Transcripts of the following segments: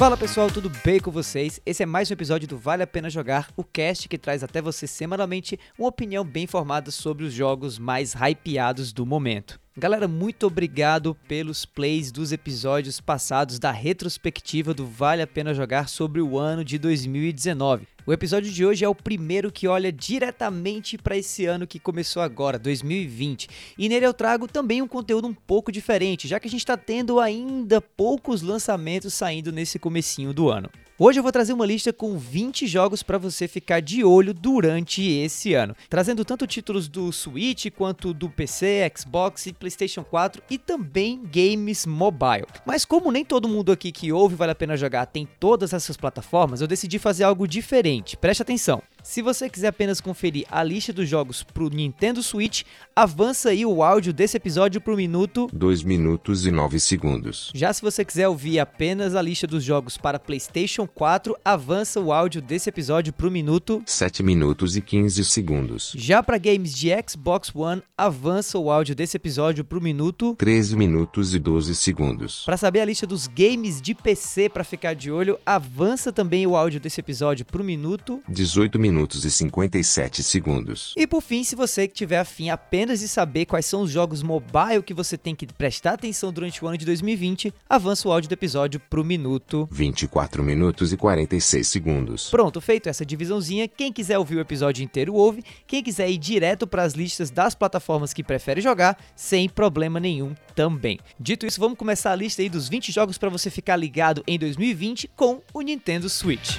Fala pessoal, tudo bem com vocês? Esse é mais um episódio do Vale a Pena Jogar, o cast que traz até você semanalmente uma opinião bem informada sobre os jogos mais hypeados do momento. Galera, muito obrigado pelos plays dos episódios passados da retrospectiva do Vale a Pena Jogar sobre o ano de 2019. O episódio de hoje é o primeiro que olha diretamente para esse ano que começou agora, 2020. E nele eu trago também um conteúdo um pouco diferente, já que a gente está tendo ainda poucos lançamentos saindo nesse comecinho do ano. Hoje eu vou trazer uma lista com 20 jogos para você ficar de olho durante esse ano, trazendo tanto títulos do Switch quanto do PC, Xbox e PlayStation 4 e também games mobile. Mas como nem todo mundo aqui que ouve vale a pena jogar tem todas essas plataformas, eu decidi fazer algo diferente. Preste atenção. Se você quiser apenas conferir a lista dos jogos para o Nintendo Switch, avança aí o áudio desse episódio para o minuto 2 minutos e 9 segundos. Já se você quiser ouvir apenas a lista dos jogos para PlayStation 4, avança o áudio desse episódio para o minuto 7 minutos e 15 segundos. Já para games de Xbox One, avança o áudio desse episódio para o minuto 13 minutos e 12 segundos. Para saber a lista dos games de PC para ficar de olho, avança também o áudio desse episódio para o minuto 18 minutos minutos e 57 segundos. E por fim, se você tiver afim apenas de saber quais são os jogos mobile que você tem que prestar atenção durante o ano de 2020, avança o áudio do episódio pro minuto 24 minutos e 46 segundos. Pronto, feito essa divisãozinha, quem quiser ouvir o episódio inteiro ouve, quem quiser ir direto para as listas das plataformas que prefere jogar, sem problema nenhum também. Dito isso, vamos começar a lista aí dos 20 jogos para você ficar ligado em 2020 com o Nintendo Switch.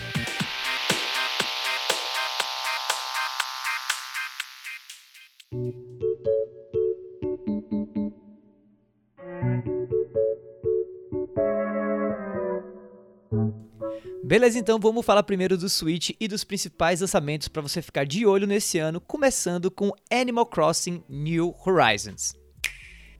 Beleza, então vamos falar primeiro do Switch e dos principais lançamentos para você ficar de olho nesse ano, começando com Animal Crossing New Horizons.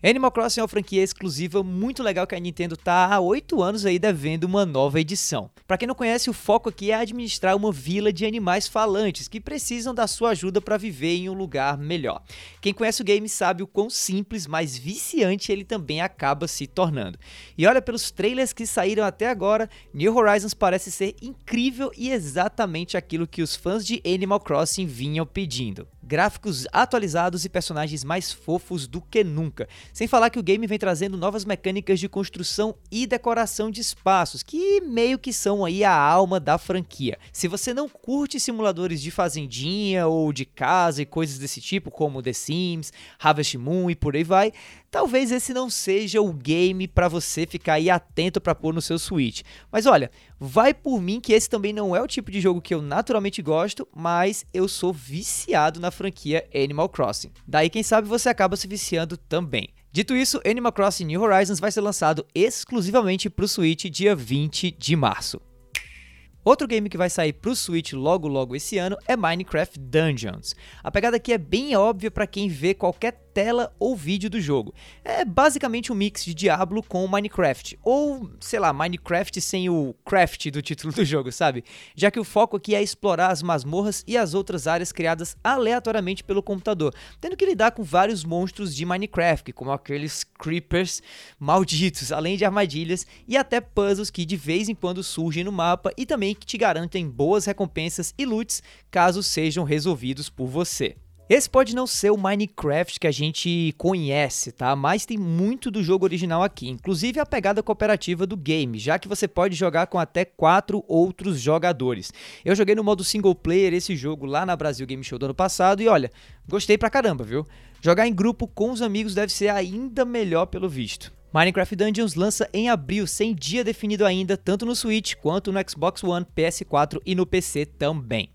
Animal Crossing é uma franquia exclusiva muito legal que a Nintendo tá há 8 anos aí devendo uma nova edição. Para quem não conhece, o foco aqui é administrar uma vila de animais falantes que precisam da sua ajuda para viver em um lugar melhor. Quem conhece o game sabe o quão simples, mas viciante ele também acaba se tornando. E olha pelos trailers que saíram até agora, New Horizons parece ser incrível e exatamente aquilo que os fãs de Animal Crossing vinham pedindo gráficos atualizados e personagens mais fofos do que nunca. Sem falar que o game vem trazendo novas mecânicas de construção e decoração de espaços, que meio que são aí a alma da franquia. Se você não curte simuladores de fazendinha ou de casa e coisas desse tipo, como The Sims, Harvest Moon e por aí vai, talvez esse não seja o game para você ficar aí atento para pôr no seu Switch. Mas olha, vai por mim que esse também não é o tipo de jogo que eu naturalmente gosto, mas eu sou viciado na franquia Animal Crossing. Daí quem sabe você acaba se viciando também. Dito isso, Animal Crossing New Horizons vai ser lançado exclusivamente para o Switch dia 20 de março. Outro game que vai sair pro Switch logo logo esse ano é Minecraft Dungeons. A pegada aqui é bem óbvia para quem vê qualquer tela ou vídeo do jogo. É basicamente um mix de Diablo com Minecraft, ou sei lá, Minecraft sem o craft do título do jogo, sabe? Já que o foco aqui é explorar as masmorras e as outras áreas criadas aleatoriamente pelo computador, tendo que lidar com vários monstros de Minecraft, como aqueles creepers malditos, além de armadilhas e até puzzles que de vez em quando surgem no mapa e também que te garantem boas recompensas e loots caso sejam resolvidos por você. Esse pode não ser o Minecraft que a gente conhece, tá? Mas tem muito do jogo original aqui, inclusive a pegada cooperativa do game, já que você pode jogar com até quatro outros jogadores. Eu joguei no modo single player esse jogo lá na Brasil Game Show do ano passado e olha, gostei pra caramba, viu? Jogar em grupo com os amigos deve ser ainda melhor pelo visto. Minecraft Dungeons lança em abril, sem dia definido ainda, tanto no Switch quanto no Xbox One, PS4 e no PC também.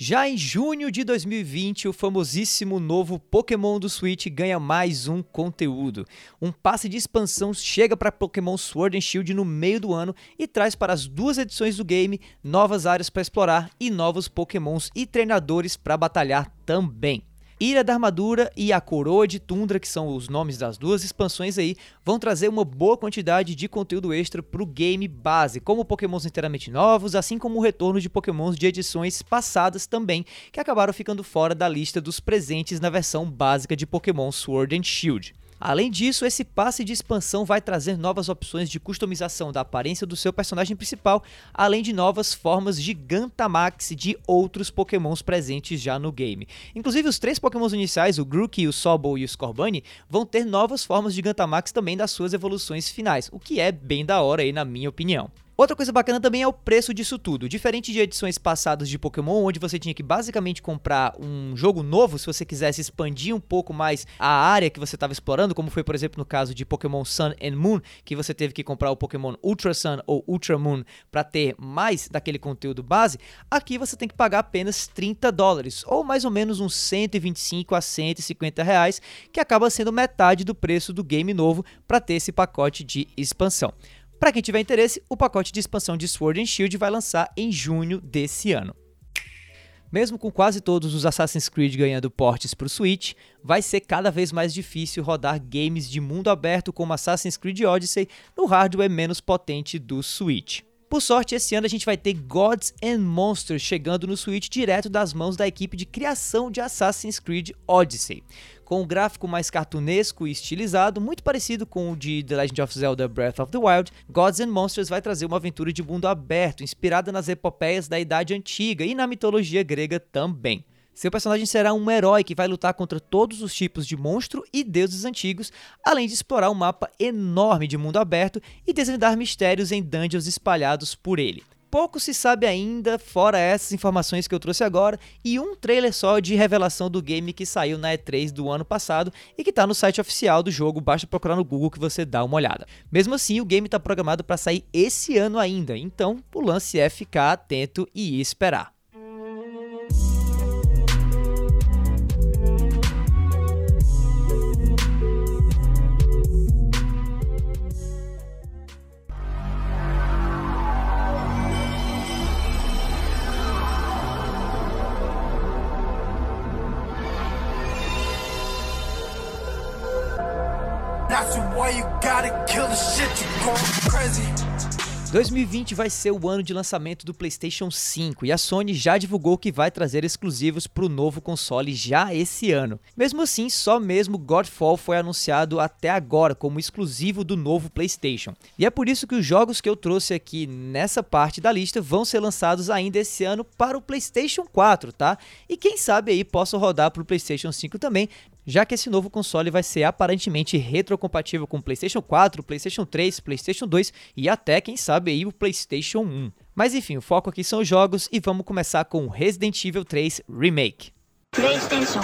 Já em junho de 2020, o famosíssimo novo Pokémon do Switch ganha mais um conteúdo. Um passe de expansão chega para Pokémon Sword and Shield no meio do ano e traz para as duas edições do game novas áreas para explorar e novos Pokémons e treinadores para batalhar também. Ilha da Armadura e a Coroa de Tundra, que são os nomes das duas expansões aí, vão trazer uma boa quantidade de conteúdo extra para o game base, como pokémons inteiramente novos, assim como o retorno de pokémons de edições passadas também, que acabaram ficando fora da lista dos presentes na versão básica de Pokémon Sword and Shield. Além disso, esse passe de expansão vai trazer novas opções de customização da aparência do seu personagem principal, além de novas formas Gigantamax de outros pokémons presentes já no game. Inclusive, os três pokémons iniciais, o Grookey, o Sobol e o Scorbunny, vão ter novas formas Gigantamax também das suas evoluções finais, o que é bem da hora aí na minha opinião. Outra coisa bacana também é o preço disso tudo. Diferente de edições passadas de Pokémon, onde você tinha que basicamente comprar um jogo novo se você quisesse expandir um pouco mais a área que você estava explorando, como foi, por exemplo, no caso de Pokémon Sun and Moon, que você teve que comprar o Pokémon Ultra Sun ou Ultra Moon para ter mais daquele conteúdo base, aqui você tem que pagar apenas 30 dólares, ou mais ou menos uns 125 a 150 reais, que acaba sendo metade do preço do game novo para ter esse pacote de expansão. Para quem tiver interesse, o pacote de expansão de Sword and Shield vai lançar em junho desse ano. Mesmo com quase todos os Assassin's Creed ganhando portes para o Switch, vai ser cada vez mais difícil rodar games de mundo aberto como Assassin's Creed Odyssey no hardware menos potente do Switch. Por sorte, esse ano a gente vai ter Gods and Monsters chegando no Switch direto das mãos da equipe de criação de Assassin's Creed Odyssey com um gráfico mais cartunesco e estilizado, muito parecido com o de The Legend of Zelda Breath of the Wild, Gods and Monsters vai trazer uma aventura de mundo aberto, inspirada nas epopeias da Idade Antiga e na mitologia grega também. Seu personagem será um herói que vai lutar contra todos os tipos de monstro e deuses antigos, além de explorar um mapa enorme de mundo aberto e desvendar mistérios em dungeons espalhados por ele. Pouco se sabe ainda, fora essas informações que eu trouxe agora, e um trailer só de revelação do game que saiu na E3 do ano passado e que está no site oficial do jogo, basta procurar no Google que você dá uma olhada. Mesmo assim, o game está programado para sair esse ano ainda, então o lance é ficar atento e esperar. 2020 vai ser o ano de lançamento do PlayStation 5 e a Sony já divulgou que vai trazer exclusivos para o novo console já esse ano. Mesmo assim, só mesmo Godfall foi anunciado até agora como exclusivo do novo PlayStation. E é por isso que os jogos que eu trouxe aqui nessa parte da lista vão ser lançados ainda esse ano para o PlayStation 4, tá? E quem sabe aí possa rodar para o PlayStation 5 também, já que esse novo console vai ser aparentemente retrocompatível com o PlayStation 4, PlayStation 3, PlayStation 2 e até, quem sabe, aí o PlayStation 1. Mas enfim, o foco aqui são os jogos e vamos começar com Resident Evil 3 Remake. PlayStation.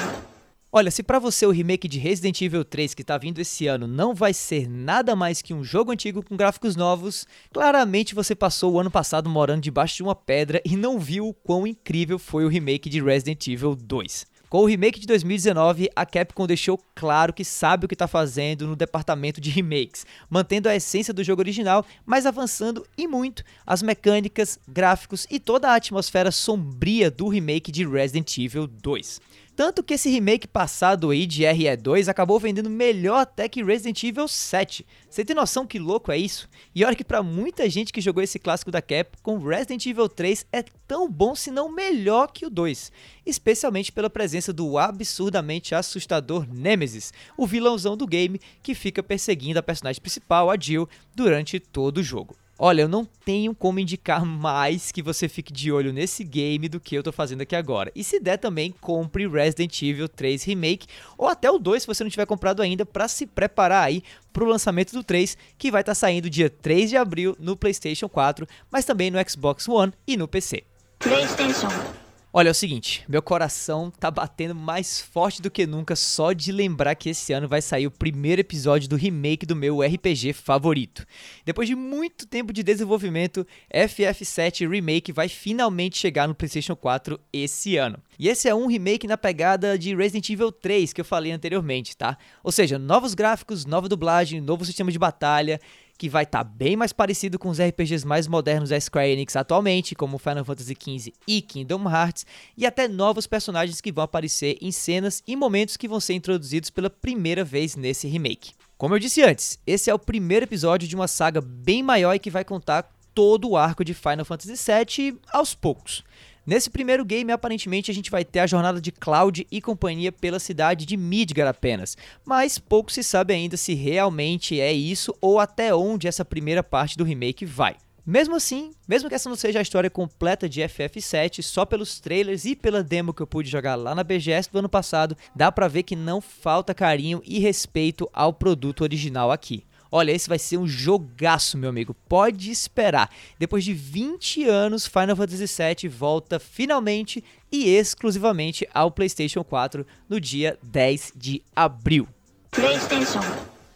Olha, se para você o remake de Resident Evil 3 que tá vindo esse ano não vai ser nada mais que um jogo antigo com gráficos novos, claramente você passou o ano passado morando debaixo de uma pedra e não viu o quão incrível foi o remake de Resident Evil 2. Com o remake de 2019, a Capcom deixou claro que sabe o que está fazendo no departamento de remakes, mantendo a essência do jogo original, mas avançando e muito as mecânicas, gráficos e toda a atmosfera sombria do remake de Resident Evil 2. Tanto que esse remake passado aí de RE2 acabou vendendo melhor até que Resident Evil 7. Você tem noção que louco é isso? E olha que para muita gente que jogou esse clássico da Capcom, Resident Evil 3 é tão bom se não melhor que o 2, especialmente pela presença do absurdamente assustador Nemesis, o vilãozão do game que fica perseguindo a personagem principal, a Jill, durante todo o jogo. Olha, eu não tenho como indicar mais que você fique de olho nesse game do que eu tô fazendo aqui agora. E se der também, compre Resident Evil 3 Remake ou até o 2 se você não tiver comprado ainda para se preparar aí pro lançamento do 3, que vai estar tá saindo dia 3 de abril no PlayStation 4, mas também no Xbox One e no PC. PlayStation Olha, é o seguinte, meu coração tá batendo mais forte do que nunca só de lembrar que esse ano vai sair o primeiro episódio do remake do meu RPG favorito. Depois de muito tempo de desenvolvimento, FF7 Remake vai finalmente chegar no PlayStation 4 esse ano. E esse é um remake na pegada de Resident Evil 3 que eu falei anteriormente, tá? Ou seja, novos gráficos, nova dublagem, novo sistema de batalha que vai estar tá bem mais parecido com os RPGs mais modernos da Square Enix atualmente, como Final Fantasy XV e Kingdom Hearts, e até novos personagens que vão aparecer em cenas e momentos que vão ser introduzidos pela primeira vez nesse remake. Como eu disse antes, esse é o primeiro episódio de uma saga bem maior e que vai contar todo o arco de Final Fantasy VII aos poucos. Nesse primeiro game, aparentemente, a gente vai ter a jornada de Cloud e companhia pela cidade de Midgar apenas, mas pouco se sabe ainda se realmente é isso ou até onde essa primeira parte do remake vai. Mesmo assim, mesmo que essa não seja a história completa de FF7, só pelos trailers e pela demo que eu pude jogar lá na BGS do ano passado, dá pra ver que não falta carinho e respeito ao produto original aqui. Olha, esse vai ser um jogaço, meu amigo. Pode esperar. Depois de 20 anos, Final Fantasy VII volta finalmente e exclusivamente ao PlayStation 4 no dia 10 de abril. PlayStation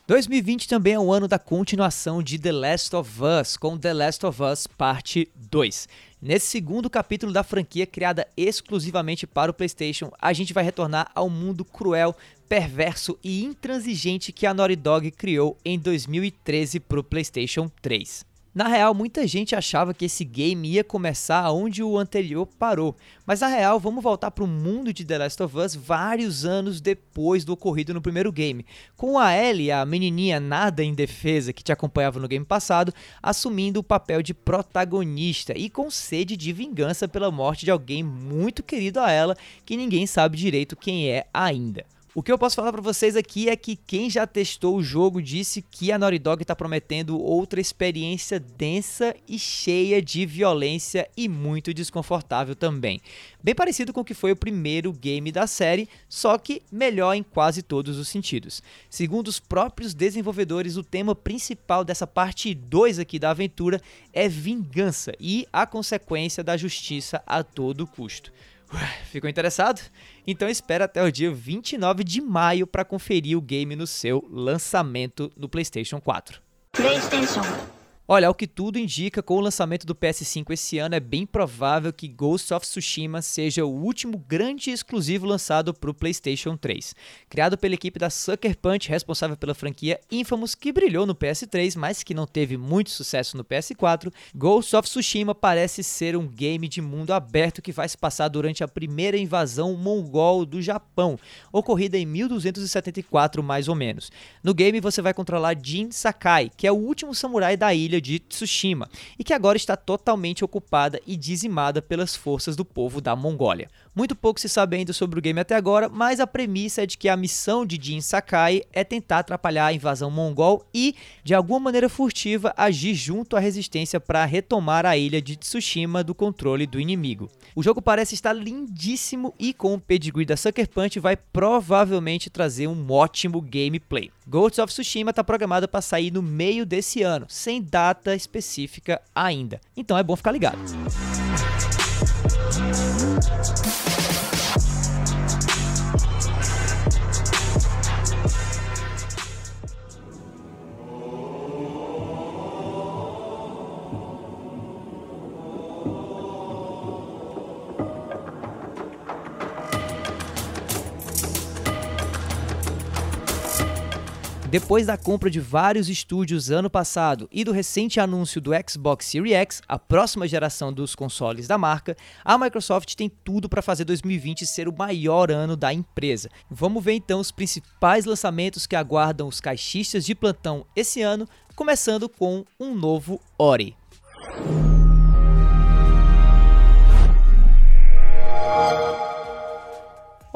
2020 também é o ano da continuação de The Last of Us, com The Last of Us Parte 2. Nesse segundo capítulo da franquia criada exclusivamente para o PlayStation, a gente vai retornar ao mundo cruel, perverso e intransigente que a Naughty Dog criou em 2013 para o PlayStation 3. Na real, muita gente achava que esse game ia começar onde o anterior parou, mas na real, vamos voltar para o mundo de The Last of Us vários anos depois do ocorrido no primeiro game, com a Ellie, a menininha nada indefesa que te acompanhava no game passado, assumindo o papel de protagonista e com sede de vingança pela morte de alguém muito querido a ela, que ninguém sabe direito quem é ainda. O que eu posso falar para vocês aqui é que quem já testou o jogo disse que a Naughty Dog está prometendo outra experiência densa e cheia de violência e muito desconfortável também. Bem parecido com o que foi o primeiro game da série, só que melhor em quase todos os sentidos. Segundo os próprios desenvolvedores, o tema principal dessa parte 2 aqui da aventura é vingança e a consequência da justiça a todo custo. Ficou interessado? Então espera até o dia 29 de maio para conferir o game no seu lançamento no PlayStation 4. PlayStation Olha, ao que tudo indica, com o lançamento do PS5 esse ano, é bem provável que Ghost of Tsushima seja o último grande exclusivo lançado para o PlayStation 3. Criado pela equipe da Sucker Punch, responsável pela franquia Infamous, que brilhou no PS3, mas que não teve muito sucesso no PS4, Ghost of Tsushima parece ser um game de mundo aberto que vai se passar durante a primeira invasão mongol do Japão, ocorrida em 1274 mais ou menos. No game você vai controlar Jin Sakai, que é o último samurai da ilha ilha de Tsushima e que agora está totalmente ocupada e dizimada pelas forças do povo da Mongólia. Muito pouco se sabe ainda sobre o game até agora, mas a premissa é de que a missão de Jin Sakai é tentar atrapalhar a invasão mongol e, de alguma maneira furtiva, agir junto à resistência para retomar a ilha de Tsushima do controle do inimigo. O jogo parece estar lindíssimo e com o pedigree da Sucker Punch vai provavelmente trazer um ótimo gameplay. Ghost of Tsushima está programado para sair no meio desse ano, sem data específica ainda. Então é bom ficar ligado. Thank you. Depois da compra de vários estúdios ano passado e do recente anúncio do Xbox Series X, a próxima geração dos consoles da marca, a Microsoft tem tudo para fazer 2020 ser o maior ano da empresa. Vamos ver então os principais lançamentos que aguardam os caixistas de plantão esse ano, começando com um novo Ori.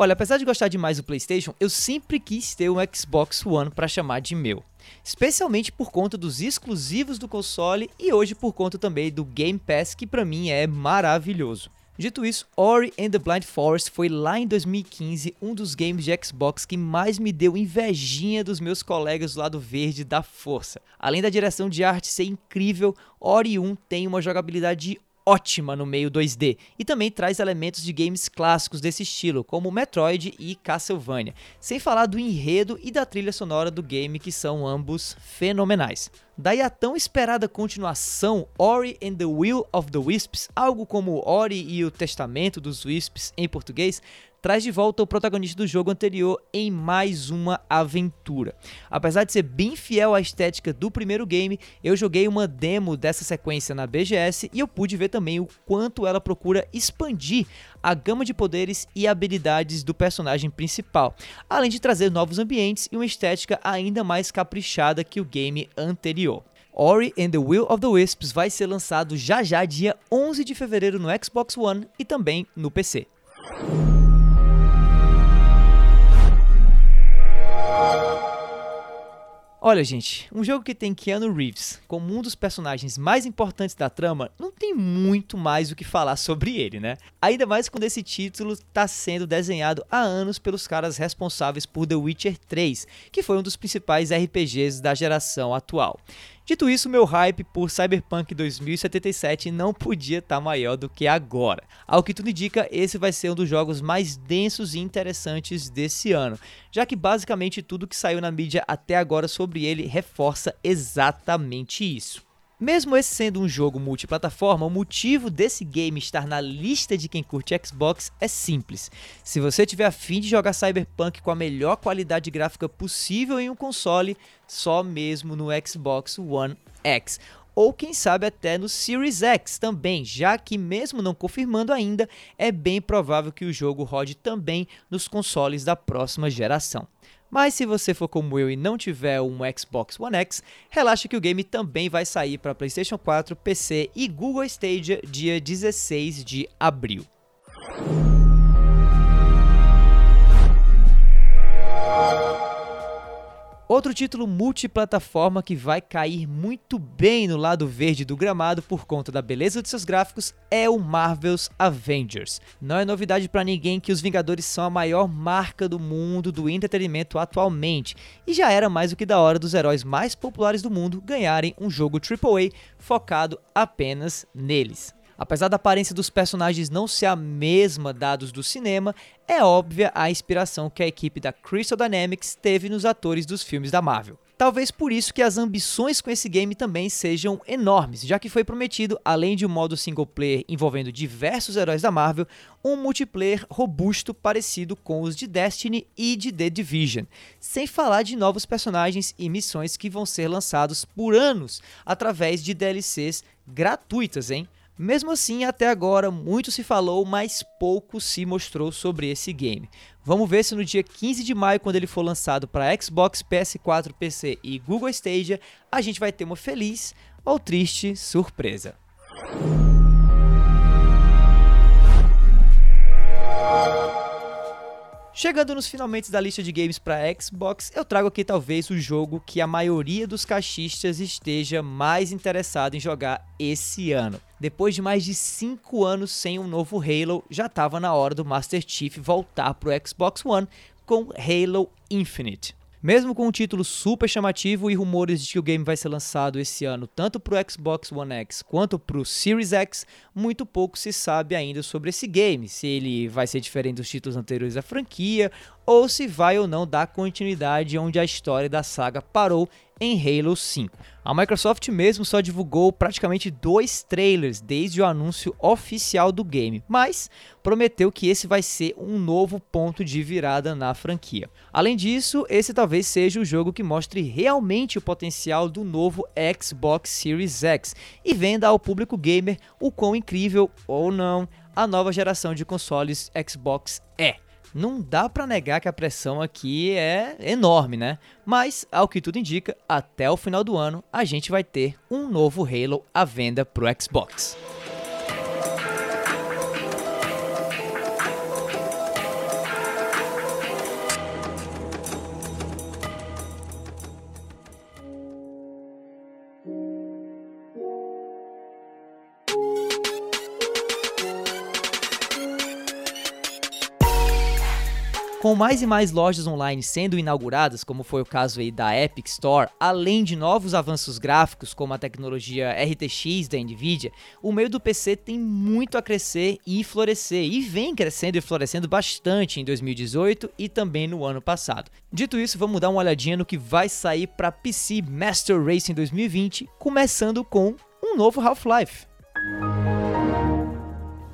Olha, apesar de gostar demais do PlayStation, eu sempre quis ter um Xbox One para chamar de meu. Especialmente por conta dos exclusivos do console e hoje por conta também do Game Pass, que para mim é maravilhoso. Dito isso, Ori and the Blind Forest foi lá em 2015 um dos games de Xbox que mais me deu invejinha dos meus colegas do lado verde da força. Além da direção de arte ser incrível, Ori 1 tem uma jogabilidade ótima no meio 2D e também traz elementos de games clássicos desse estilo, como Metroid e Castlevania, sem falar do enredo e da trilha sonora do game que são ambos fenomenais. Daí a tão esperada continuação Ori and the Will of the Wisps, algo como Ori e o Testamento dos Wisps em português, traz de volta o protagonista do jogo anterior em mais uma aventura. Apesar de ser bem fiel à estética do primeiro game, eu joguei uma demo dessa sequência na BGS e eu pude ver também o quanto ela procura expandir a gama de poderes e habilidades do personagem principal, além de trazer novos ambientes e uma estética ainda mais caprichada que o game anterior. Ori and the Will of the Wisps vai ser lançado já já dia 11 de fevereiro no Xbox One e também no PC. Olha, gente, um jogo que tem Keanu Reeves como um dos personagens mais importantes da trama, não tem muito mais o que falar sobre ele, né? Ainda mais quando esse título está sendo desenhado há anos pelos caras responsáveis por The Witcher 3, que foi um dos principais RPGs da geração atual. Dito isso, meu hype por Cyberpunk 2077 não podia estar tá maior do que agora. Ao que tudo indica, esse vai ser um dos jogos mais densos e interessantes desse ano, já que basicamente tudo que saiu na mídia até agora sobre ele reforça exatamente isso. Mesmo esse sendo um jogo multiplataforma, o motivo desse game estar na lista de quem curte Xbox é simples. Se você tiver afim de jogar Cyberpunk com a melhor qualidade gráfica possível em um console, só mesmo no Xbox One X ou quem sabe até no Series X também, já que mesmo não confirmando ainda, é bem provável que o jogo rode também nos consoles da próxima geração. Mas se você for como eu e não tiver um Xbox One X, relaxa que o game também vai sair para PlayStation 4, PC e Google Stadia dia 16 de abril. Outro título multiplataforma que vai cair muito bem no lado verde do gramado por conta da beleza de seus gráficos é o Marvel's Avengers. Não é novidade para ninguém que os Vingadores são a maior marca do mundo do entretenimento atualmente, e já era mais do que da hora dos heróis mais populares do mundo ganharem um jogo AAA focado apenas neles. Apesar da aparência dos personagens não ser a mesma dados do cinema, é óbvia a inspiração que a equipe da Crystal Dynamics teve nos atores dos filmes da Marvel. Talvez por isso que as ambições com esse game também sejam enormes, já que foi prometido, além de um modo single player envolvendo diversos heróis da Marvel, um multiplayer robusto parecido com os de Destiny e de The Division, sem falar de novos personagens e missões que vão ser lançados por anos através de DLCs gratuitas, hein? Mesmo assim, até agora muito se falou, mas pouco se mostrou sobre esse game. Vamos ver se no dia 15 de maio, quando ele for lançado para Xbox, PS4, PC e Google Stadia, a gente vai ter uma feliz ou triste surpresa. Chegando nos finalmente da lista de games para Xbox, eu trago aqui talvez o jogo que a maioria dos caixistas esteja mais interessado em jogar esse ano. Depois de mais de 5 anos sem um novo Halo, já estava na hora do Master Chief voltar para o Xbox One com Halo Infinite. Mesmo com um título super chamativo e rumores de que o game vai ser lançado esse ano tanto para o Xbox One X quanto para o Series X, muito pouco se sabe ainda sobre esse game, se ele vai ser diferente dos títulos anteriores da franquia ou se vai ou não dar continuidade onde a história da saga parou em Halo 5. A Microsoft mesmo só divulgou praticamente dois trailers desde o anúncio oficial do game, mas prometeu que esse vai ser um novo ponto de virada na franquia. Além disso, esse talvez seja o jogo que mostre realmente o potencial do novo Xbox Series X e venda ao público gamer o quão incrível ou não a nova geração de consoles Xbox é não dá para negar que a pressão aqui é enorme, né? Mas, ao que tudo indica, até o final do ano a gente vai ter um novo Halo à venda pro Xbox. Com mais e mais lojas online sendo inauguradas, como foi o caso aí da Epic Store, além de novos avanços gráficos como a tecnologia RTX da Nvidia, o meio do PC tem muito a crescer e florescer e vem crescendo e florescendo bastante em 2018 e também no ano passado. Dito isso, vamos dar uma olhadinha no que vai sair para PC Master Race em 2020, começando com um novo Half-Life.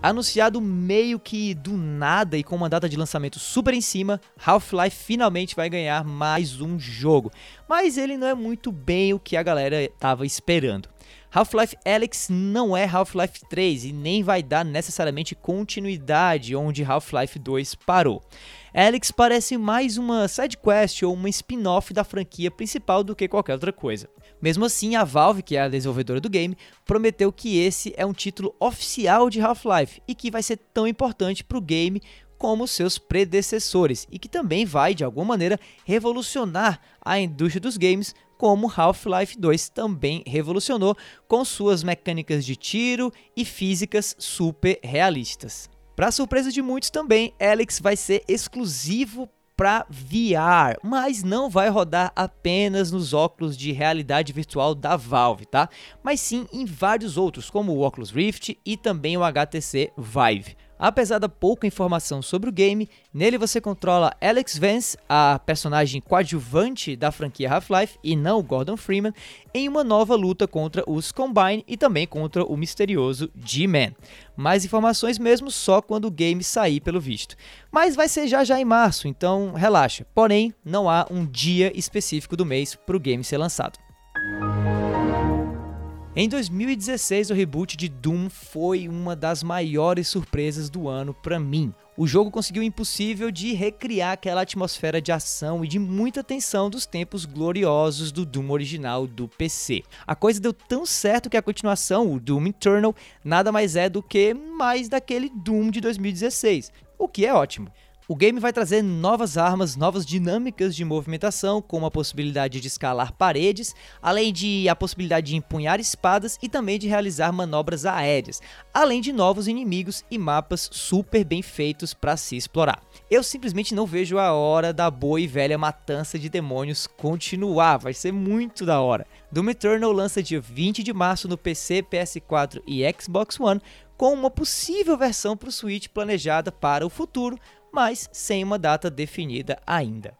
Anunciado meio que do nada e com uma data de lançamento super em cima, Half-Life finalmente vai ganhar mais um jogo. Mas ele não é muito bem o que a galera estava esperando. Half-Life Alyx não é Half-Life 3 e nem vai dar necessariamente continuidade onde Half-Life 2 parou. Alyx parece mais uma side quest ou uma spin-off da franquia principal do que qualquer outra coisa. Mesmo assim, a Valve, que é a desenvolvedora do game, prometeu que esse é um título oficial de Half-Life e que vai ser tão importante para o game como seus predecessores e que também vai, de alguma maneira, revolucionar a indústria dos games, como Half-Life 2 também revolucionou com suas mecânicas de tiro e físicas super realistas. Para surpresa de muitos também, Alex vai ser exclusivo para VR, mas não vai rodar apenas nos óculos de realidade virtual da Valve, tá? Mas sim em vários outros, como o Oculus Rift e também o HTC Vive. Apesar da pouca informação sobre o game, nele você controla Alex Vance, a personagem coadjuvante da franquia Half-Life, e não Gordon Freeman, em uma nova luta contra os Combine e também contra o misterioso G-Man. Mais informações mesmo só quando o game sair pelo visto. Mas vai ser já já em março, então relaxa. Porém, não há um dia específico do mês para o game ser lançado. Em 2016, o reboot de Doom foi uma das maiores surpresas do ano para mim. O jogo conseguiu o impossível de recriar aquela atmosfera de ação e de muita tensão dos tempos gloriosos do Doom original do PC. A coisa deu tão certo que a continuação, o Doom Eternal, nada mais é do que mais daquele Doom de 2016, o que é ótimo. O game vai trazer novas armas, novas dinâmicas de movimentação, como a possibilidade de escalar paredes, além de a possibilidade de empunhar espadas e também de realizar manobras aéreas, além de novos inimigos e mapas super bem feitos para se explorar. Eu simplesmente não vejo a hora da boa e velha matança de demônios continuar, vai ser muito da hora. Doom Eternal lança dia 20 de março no PC, PS4 e Xbox One, com uma possível versão para o Switch planejada para o futuro, mas sem uma data definida ainda.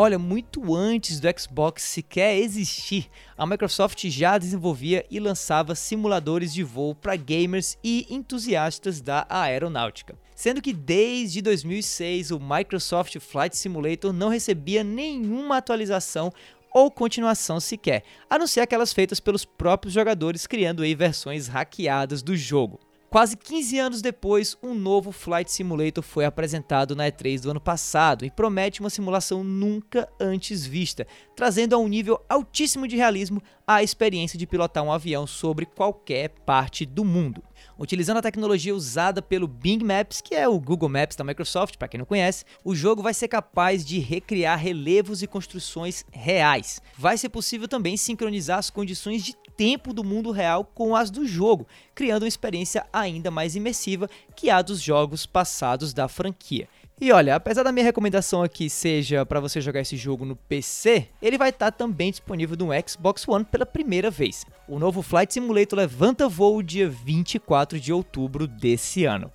Olha, muito antes do Xbox sequer existir, a Microsoft já desenvolvia e lançava simuladores de voo para gamers e entusiastas da aeronáutica. Sendo que desde 2006 o Microsoft Flight Simulator não recebia nenhuma atualização ou continuação sequer, a não ser aquelas feitas pelos próprios jogadores criando aí versões hackeadas do jogo. Quase 15 anos depois, um novo Flight Simulator foi apresentado na E3 do ano passado e promete uma simulação nunca antes vista, trazendo a um nível altíssimo de realismo a experiência de pilotar um avião sobre qualquer parte do mundo. Utilizando a tecnologia usada pelo Bing Maps, que é o Google Maps da Microsoft, para quem não conhece, o jogo vai ser capaz de recriar relevos e construções reais. Vai ser possível também sincronizar as condições de tempo do mundo real com as do jogo, criando uma experiência ainda mais imersiva que a dos jogos passados da franquia. E olha, apesar da minha recomendação aqui seja para você jogar esse jogo no PC, ele vai estar tá também disponível no Xbox One pela primeira vez. O novo Flight Simulator levanta voo dia 24 de outubro desse ano.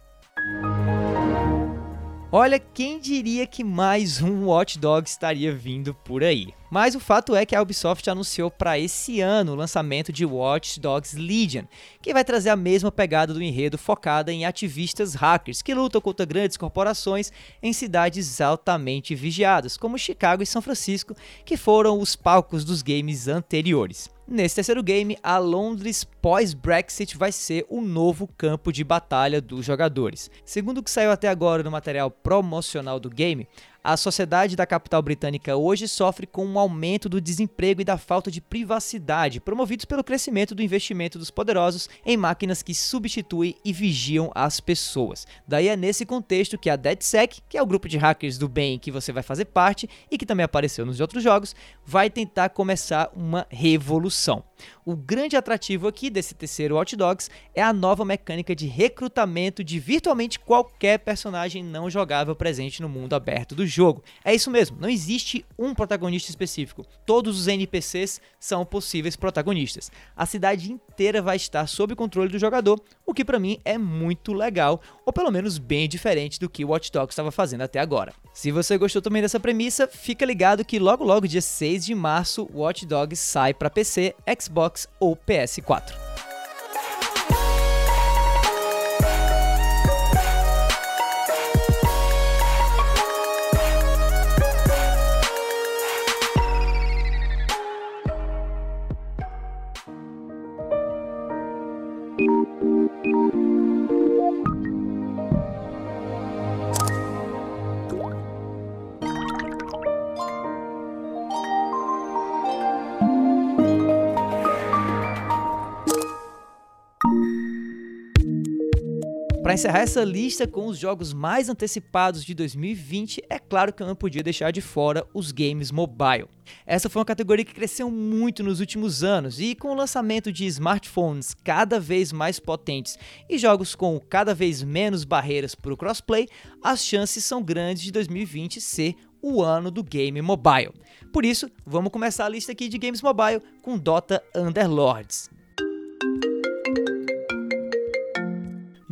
Olha, quem diria que mais um Watch Dogs estaria vindo por aí? Mas o fato é que a Ubisoft anunciou para esse ano o lançamento de Watch Dogs Legion, que vai trazer a mesma pegada do enredo focada em ativistas hackers que lutam contra grandes corporações em cidades altamente vigiadas, como Chicago e São Francisco, que foram os palcos dos games anteriores. Nesse terceiro game, a Londres pós-Brexit vai ser o novo campo de batalha dos jogadores. Segundo o que saiu até agora no material promocional do game, a sociedade da capital britânica hoje sofre com um aumento do desemprego e da falta de privacidade, promovidos pelo crescimento do investimento dos poderosos em máquinas que substituem e vigiam as pessoas. Daí é nesse contexto que a DedSec, que é o grupo de hackers do bem que você vai fazer parte e que também apareceu nos outros jogos, vai tentar começar uma revolução. O grande atrativo aqui desse terceiro Hot Dogs é a nova mecânica de recrutamento de virtualmente qualquer personagem não jogável presente no mundo aberto do jogo. É isso mesmo, não existe um protagonista específico. Todos os NPCs são possíveis protagonistas. A cidade inteira vai estar sob controle do jogador, o que para mim é muito legal, ou pelo menos bem diferente do que o Watch Dogs estava fazendo até agora. Se você gostou também dessa premissa, fica ligado que logo logo dia 6 de março, Watch Dogs sai para PC, Xbox ou PS4. Encerrar essa lista com os jogos mais antecipados de 2020, é claro que eu não podia deixar de fora os games mobile. Essa foi uma categoria que cresceu muito nos últimos anos e com o lançamento de smartphones cada vez mais potentes e jogos com cada vez menos barreiras para o crossplay, as chances são grandes de 2020 ser o ano do game mobile. Por isso, vamos começar a lista aqui de games mobile com Dota Underlords.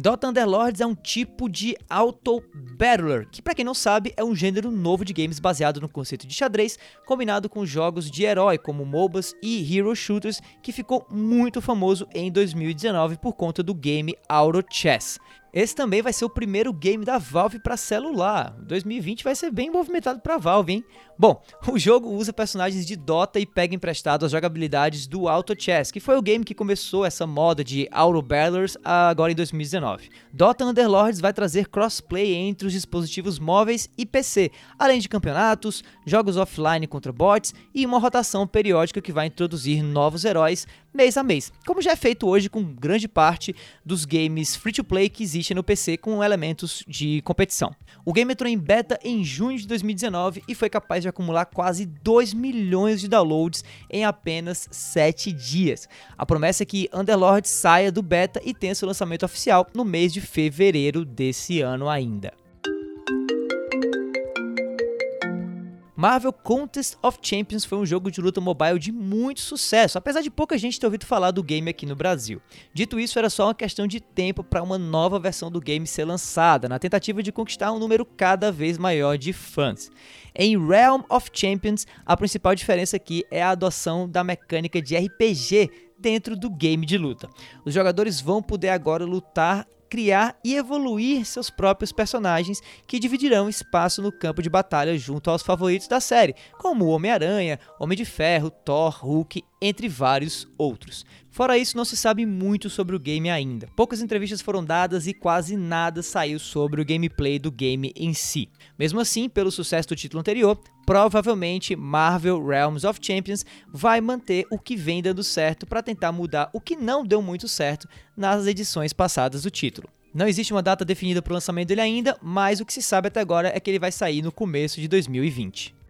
Dota Underlords é um tipo de auto battler, que para quem não sabe é um gênero novo de games baseado no conceito de xadrez, combinado com jogos de herói como MOBAs e Hero Shooters, que ficou muito famoso em 2019 por conta do game Auto Chess. Esse também vai ser o primeiro game da Valve para celular. 2020 vai ser bem movimentado para Valve, hein? Bom, o jogo usa personagens de Dota e pega emprestado as jogabilidades do Auto Chess, que foi o game que começou essa moda de Auto Battlers agora em 2019. Dota Underlords vai trazer crossplay entre os dispositivos móveis e PC, além de campeonatos, jogos offline contra bots e uma rotação periódica que vai introduzir novos heróis mês a mês, como já é feito hoje com grande parte dos games free to play que existem no PC com elementos de competição. O game entrou em beta em junho de 2019 e foi capaz de acumular quase 2 milhões de downloads em apenas 7 dias. A promessa é que Underlord saia do beta e tenha seu lançamento oficial no mês de fevereiro desse ano ainda. Marvel Contest of Champions foi um jogo de luta mobile de muito sucesso, apesar de pouca gente ter ouvido falar do game aqui no Brasil. Dito isso, era só uma questão de tempo para uma nova versão do game ser lançada, na tentativa de conquistar um número cada vez maior de fãs. Em Realm of Champions, a principal diferença aqui é a adoção da mecânica de RPG dentro do game de luta. Os jogadores vão poder agora lutar criar e evoluir seus próprios personagens que dividirão espaço no campo de batalha junto aos favoritos da série, como Homem-Aranha, Homem de Ferro, Thor, Hulk, entre vários outros. Fora isso, não se sabe muito sobre o game ainda. Poucas entrevistas foram dadas e quase nada saiu sobre o gameplay do game em si. Mesmo assim, pelo sucesso do título anterior, provavelmente Marvel Realms of Champions vai manter o que vem dando certo para tentar mudar o que não deu muito certo nas edições passadas do título. Não existe uma data definida para o lançamento dele ainda, mas o que se sabe até agora é que ele vai sair no começo de 2020.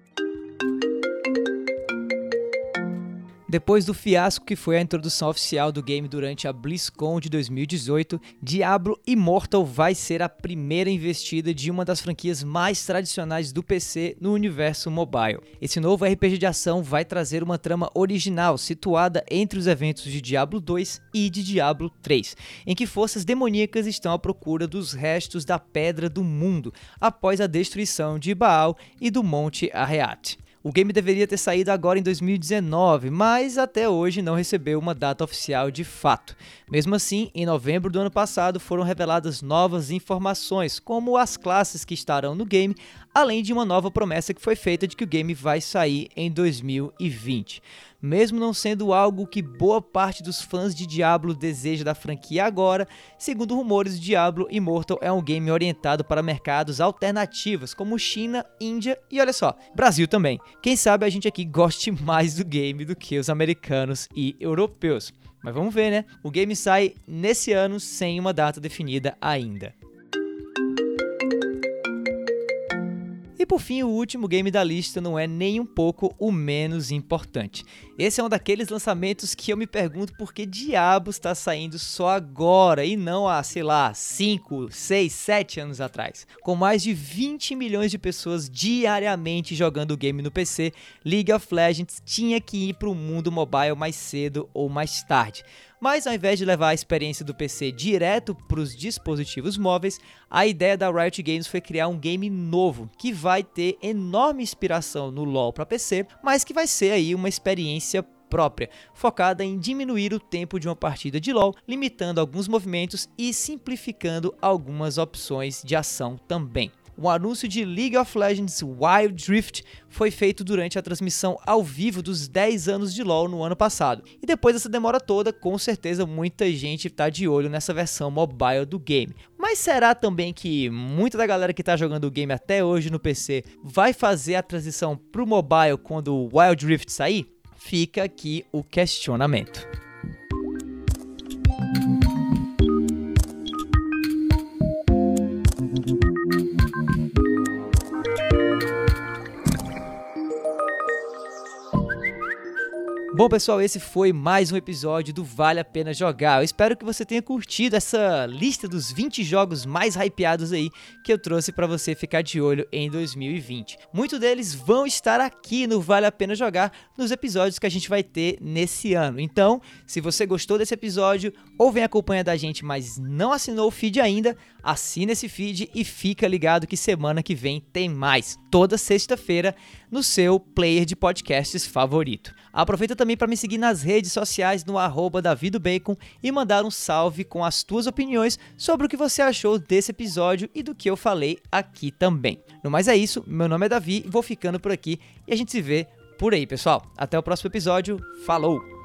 Depois do fiasco que foi a introdução oficial do game durante a BlizzCon de 2018, Diablo Immortal vai ser a primeira investida de uma das franquias mais tradicionais do PC no universo mobile. Esse novo RPG de ação vai trazer uma trama original situada entre os eventos de Diablo 2 e de Diablo 3, em que forças demoníacas estão à procura dos restos da Pedra do Mundo após a destruição de Baal e do Monte Arreat. O game deveria ter saído agora em 2019, mas até hoje não recebeu uma data oficial de fato. Mesmo assim, em novembro do ano passado foram reveladas novas informações, como as classes que estarão no game, além de uma nova promessa que foi feita de que o game vai sair em 2020 mesmo não sendo algo que boa parte dos fãs de Diablo deseja da franquia agora. Segundo rumores, Diablo Immortal é um game orientado para mercados alternativos como China, Índia e olha só, Brasil também. Quem sabe a gente aqui goste mais do game do que os americanos e europeus. Mas vamos ver, né? O game sai nesse ano sem uma data definida ainda. Por fim, o último game da lista não é nem um pouco o menos importante. Esse é um daqueles lançamentos que eu me pergunto por que diabos está saindo só agora e não há, sei lá, 5, 6, 7 anos atrás. Com mais de 20 milhões de pessoas diariamente jogando o game no PC, League of Legends tinha que ir para o mundo mobile mais cedo ou mais tarde. Mas ao invés de levar a experiência do PC direto para os dispositivos móveis, a ideia da Riot Games foi criar um game novo que vai ter enorme inspiração no LoL para PC, mas que vai ser aí uma experiência própria, focada em diminuir o tempo de uma partida de LoL, limitando alguns movimentos e simplificando algumas opções de ação também. O anúncio de League of Legends Wild Rift foi feito durante a transmissão ao vivo dos 10 anos de LoL no ano passado. E depois dessa demora toda, com certeza muita gente está de olho nessa versão mobile do game. Mas será também que muita da galera que está jogando o game até hoje no PC vai fazer a transição para o mobile quando o Wild Rift sair? Fica aqui o questionamento. Bom, pessoal, esse foi mais um episódio do Vale a Pena Jogar. Eu espero que você tenha curtido essa lista dos 20 jogos mais hypeados aí que eu trouxe para você ficar de olho em 2020. Muitos deles vão estar aqui no Vale a Pena Jogar nos episódios que a gente vai ter nesse ano. Então, se você gostou desse episódio ou vem acompanhando a gente, mas não assinou o feed ainda, assina esse feed e fica ligado que semana que vem tem mais. Toda sexta-feira no seu player de podcasts favorito. Aproveita também para me seguir nas redes sociais no arroba davidobacon e mandar um salve com as tuas opiniões sobre o que você achou desse episódio e do que eu falei aqui também. No mais é isso, meu nome é Davi vou ficando por aqui e a gente se vê por aí, pessoal. Até o próximo episódio. Falou!